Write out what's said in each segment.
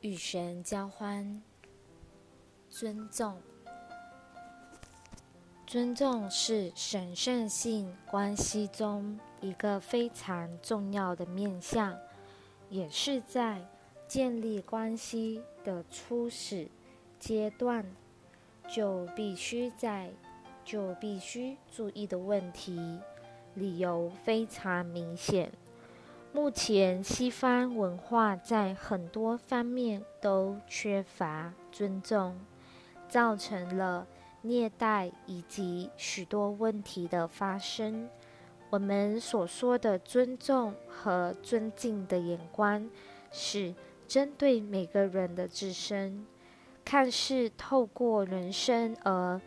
与神交欢，尊重。尊重是神圣性关系中一个非常重要的面向，也是在建立关系的初始阶段就必须在就必须注意的问题。理由非常明显。目前西方文化在很多方面都缺乏尊重，造成了。虐待以及许多问题的发生，我们所说的尊重和尊敬的眼光，是针对每个人的自身。看似透过人生而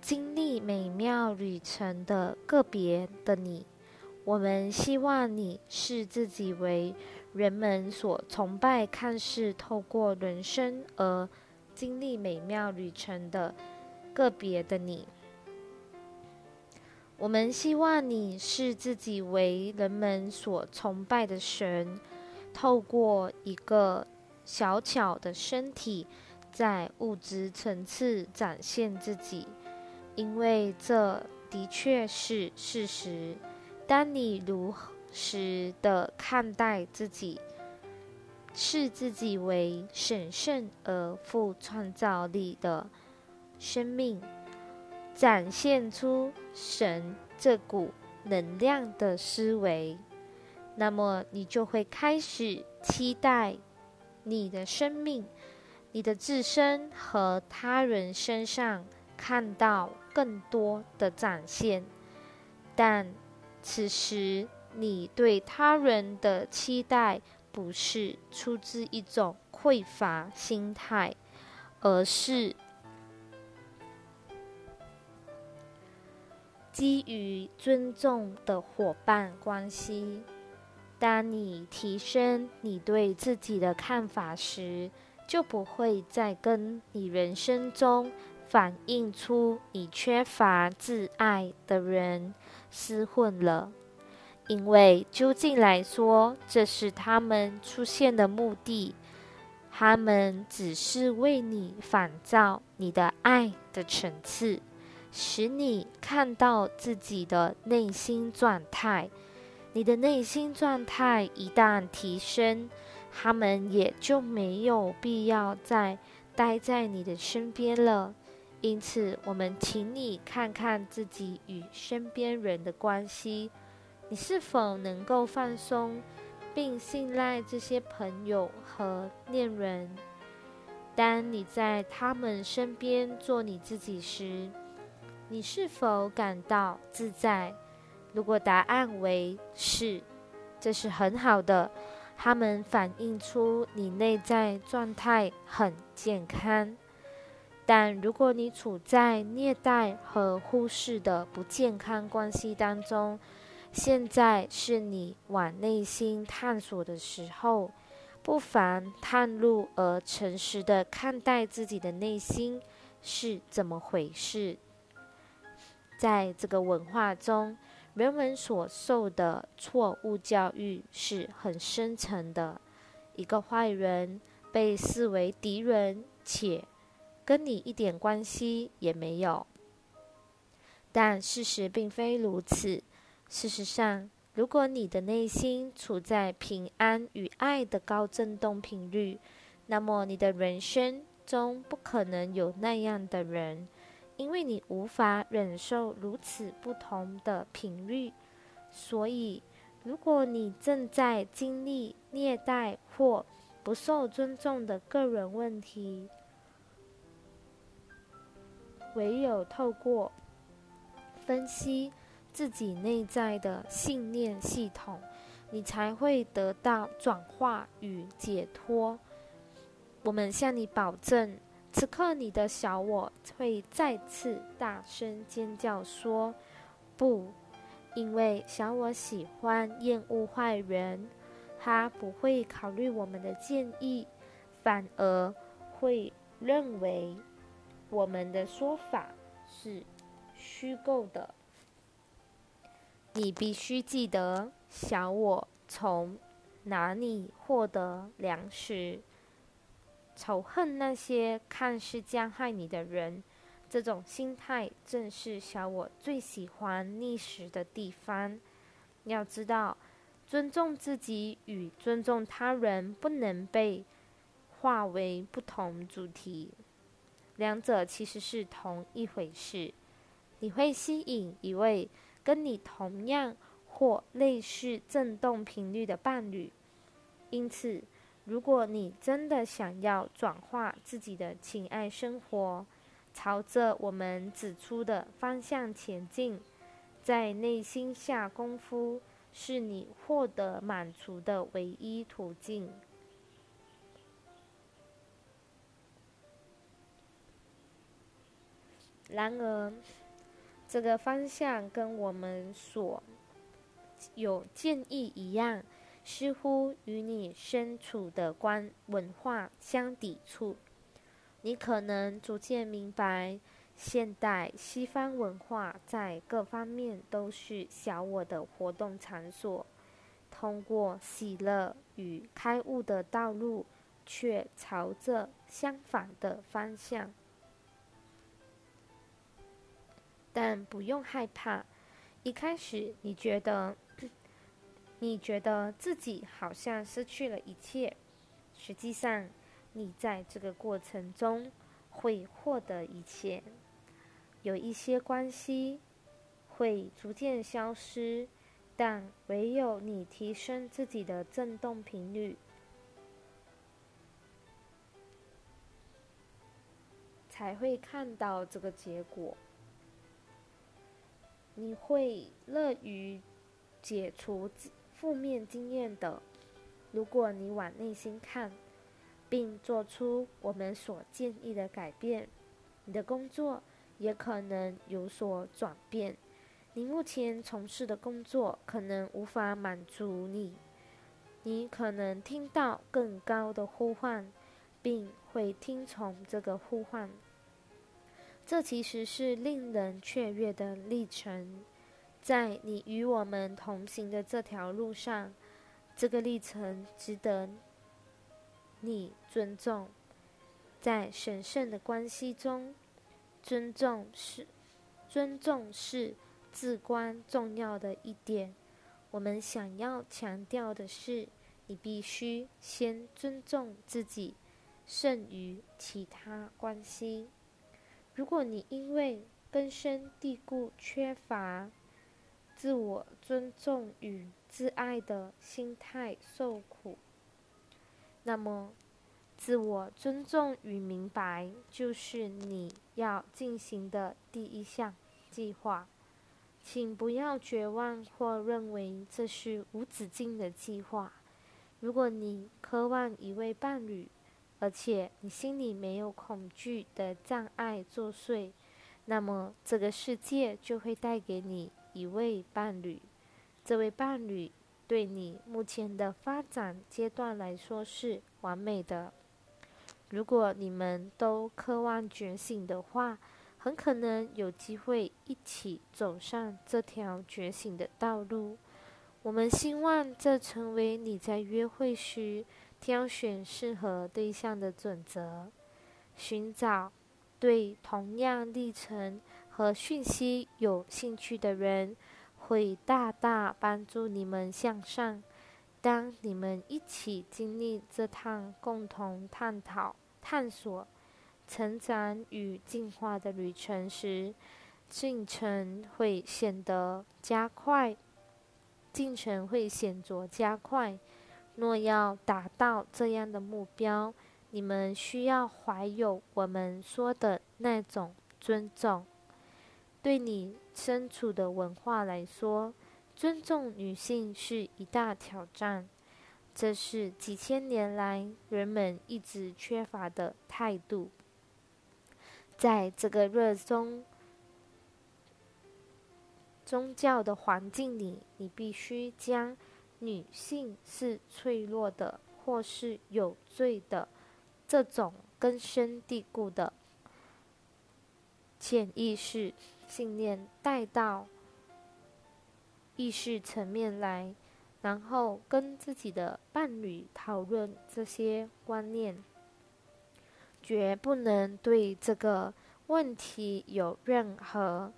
经历美妙旅程的个别的你，我们希望你视自己为人们所崇拜、看似透过人生而经历美妙旅程的。个别的你，我们希望你视自己为人们所崇拜的神，透过一个小巧的身体，在物质层次展现自己，因为这的确是事实。当你如实的看待自己，视自己为神圣而富创造力的。生命展现出神这股能量的思维，那么你就会开始期待你的生命、你的自身和他人身上看到更多的展现。但此时你对他人的期待不是出自一种匮乏心态，而是。基于尊重的伙伴关系。当你提升你对自己的看法时，就不会再跟你人生中反映出你缺乏自爱的人厮混了。因为究竟来说，这是他们出现的目的。他们只是为你反照你的爱的层次。使你看到自己的内心状态，你的内心状态一旦提升，他们也就没有必要再待在你的身边了。因此，我们请你看看自己与身边人的关系，你是否能够放松，并信赖这些朋友和恋人？当你在他们身边做你自己时，你是否感到自在？如果答案为是，这是很好的。它们反映出你内在状态很健康。但如果你处在虐待和忽视的不健康关系当中，现在是你往内心探索的时候。不妨探入而诚实的看待自己的内心是怎么回事。在这个文化中，人们所受的错误教育是很深层的。一个坏人被视为敌人，且跟你一点关系也没有。但事实并非如此。事实上，如果你的内心处在平安与爱的高振动频率，那么你的人生中不可能有那样的人。因为你无法忍受如此不同的频率，所以如果你正在经历虐待或不受尊重的个人问题，唯有透过分析自己内在的信念系统，你才会得到转化与解脱。我们向你保证。此刻，你的小我会再次大声尖叫说：“不！”因为小我喜欢厌恶坏人，他不会考虑我们的建议，反而会认为我们的说法是虚构的。你必须记得，小我从哪里获得粮食。仇恨那些看似将害你的人。这种心态正是小我最喜欢觅食的地方。要知道，尊重自己与尊重他人不能被划为不同主题，两者其实是同一回事。你会吸引一位跟你同样或类似振动频率的伴侣，因此，如果你真的想要转化自己的情爱生活，朝着我们指出的方向前进，在内心下功夫是你获得满足的唯一途径。然而，这个方向跟我们所有建议一样，似乎与你身处的观文化相抵触。你可能逐渐明白，现代西方文化在各方面都是小我的活动场所，通过喜乐与开悟的道路，却朝着相反的方向。但不用害怕，一开始你觉得，你觉得自己好像失去了一切，实际上。你在这个过程中会获得一切，有一些关系会逐渐消失，但唯有你提升自己的振动频率，才会看到这个结果。你会乐于解除负面经验的，如果你往内心看。并做出我们所建议的改变，你的工作也可能有所转变。你目前从事的工作可能无法满足你，你可能听到更高的呼唤，并会听从这个呼唤。这其实是令人雀跃的历程，在你与我们同行的这条路上，这个历程值得。你尊重，在神圣的关系中，尊重是尊重是至关重要的一点。我们想要强调的是，你必须先尊重自己，胜于其他关系。如果你因为根深蒂固缺乏自我尊重与自爱的心态受苦，那么，自我尊重与明白就是你要进行的第一项计划。请不要绝望或认为这是无止境的计划。如果你渴望一位伴侣，而且你心里没有恐惧的障碍作祟，那么这个世界就会带给你一位伴侣。这位伴侣。对你目前的发展阶段来说是完美的。如果你们都渴望觉醒的话，很可能有机会一起走上这条觉醒的道路。我们希望这成为你在约会时挑选适合对象的准则。寻找对同样历程和讯息有兴趣的人。会大大帮助你们向上。当你们一起经历这趟共同探讨、探索、成长与进化的旅程时，进程会显得加快。进程会显着加快。若要达到这样的目标，你们需要怀有我们说的那种尊重。对你身处的文化来说，尊重女性是一大挑战。这是几千年来人们一直缺乏的态度。在这个热衷宗教的环境里，你必须将女性是脆弱的或是有罪的这种根深蒂固的潜意识。信念带到意识层面来，然后跟自己的伴侣讨论这些观念。绝不能对这个问题有任何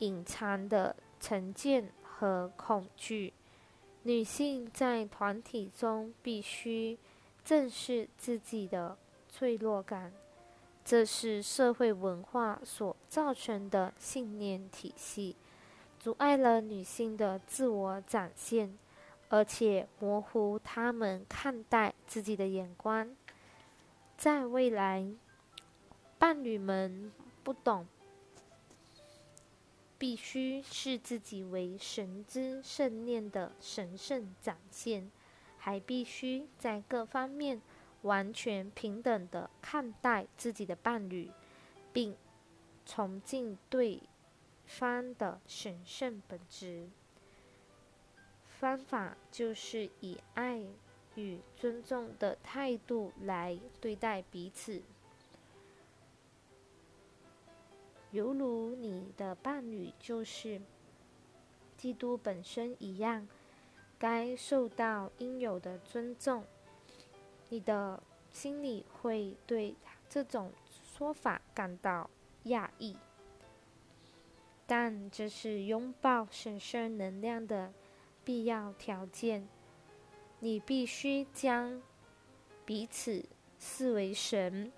隐藏的成见和恐惧。女性在团体中必须正视自己的脆弱感，这是社会文化所造成的信念体系，阻碍了女性的自我展现，而且模糊她们看待自己的眼光。在未来，伴侣们不懂，必须视自己为神之圣念的神圣展现，还必须在各方面完全平等的看待自己的伴侣，并崇敬对方的神圣本质。方法就是以爱。与尊重的态度来对待彼此，犹如你的伴侣就是基督本身一样，该受到应有的尊重。你的心里会对这种说法感到讶异，但这是拥抱神圣能量的必要条件。你必须将彼此视为神，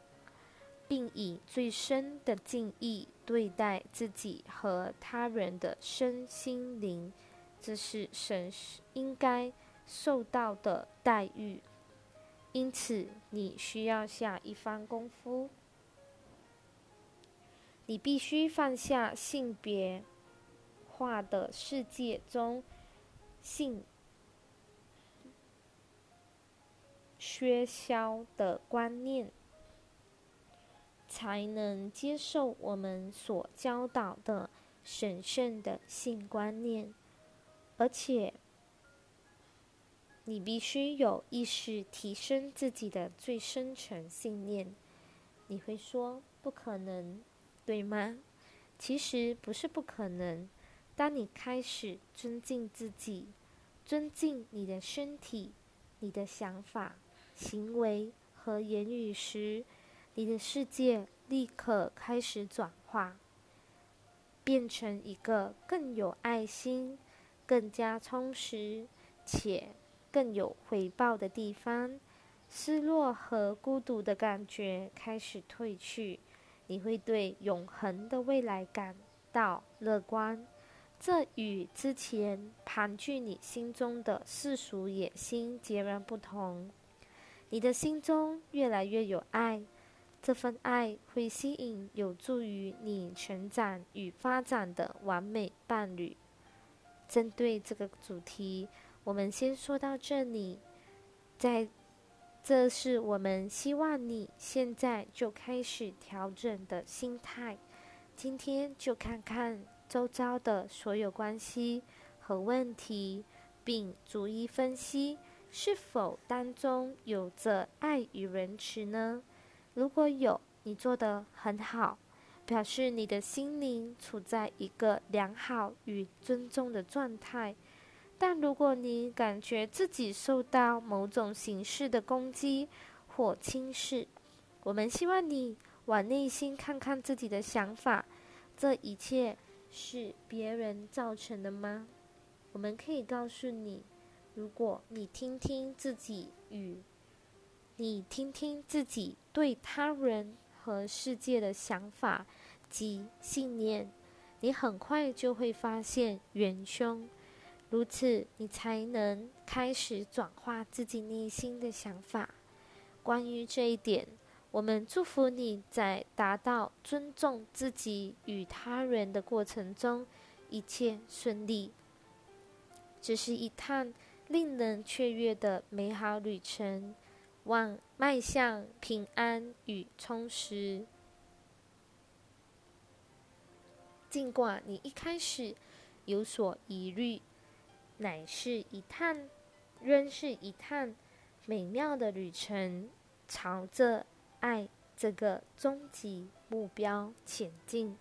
并以最深的敬意对待自己和他人的身心灵，这是神应该受到的待遇。因此，你需要下一番功夫。你必须放下性别化的世界中性。缺消的观念，才能接受我们所教导的神圣的性观念。而且，你必须有意识提升自己的最深层信念。你会说不可能，对吗？其实不是不可能。当你开始尊敬自己，尊敬你的身体，你的想法。行为和言语时，你的世界立刻开始转化，变成一个更有爱心、更加充实且更有回报的地方。失落和孤独的感觉开始褪去，你会对永恒的未来感到乐观。这与之前盘踞你心中的世俗野心截然不同。你的心中越来越有爱，这份爱会吸引有助于你成长与发展的完美伴侣。针对这个主题，我们先说到这里。在，这是我们希望你现在就开始调整的心态。今天就看看周遭的所有关系和问题，并逐一分析。是否当中有着爱与仁慈呢？如果有，你做得很好，表示你的心灵处在一个良好与尊重的状态。但如果你感觉自己受到某种形式的攻击或轻视，我们希望你往内心看看自己的想法：这一切是别人造成的吗？我们可以告诉你。如果你听听自己与你听听自己对他人和世界的想法及信念，你很快就会发现元凶。如此，你才能开始转化自己内心的想法。关于这一点，我们祝福你在达到尊重自己与他人的过程中一切顺利。这是一趟。令人雀跃的美好旅程，望迈向平安与充实。尽管你一开始有所疑虑，乃是一趟，仍是一趟美妙的旅程，朝着爱这个终极目标前进。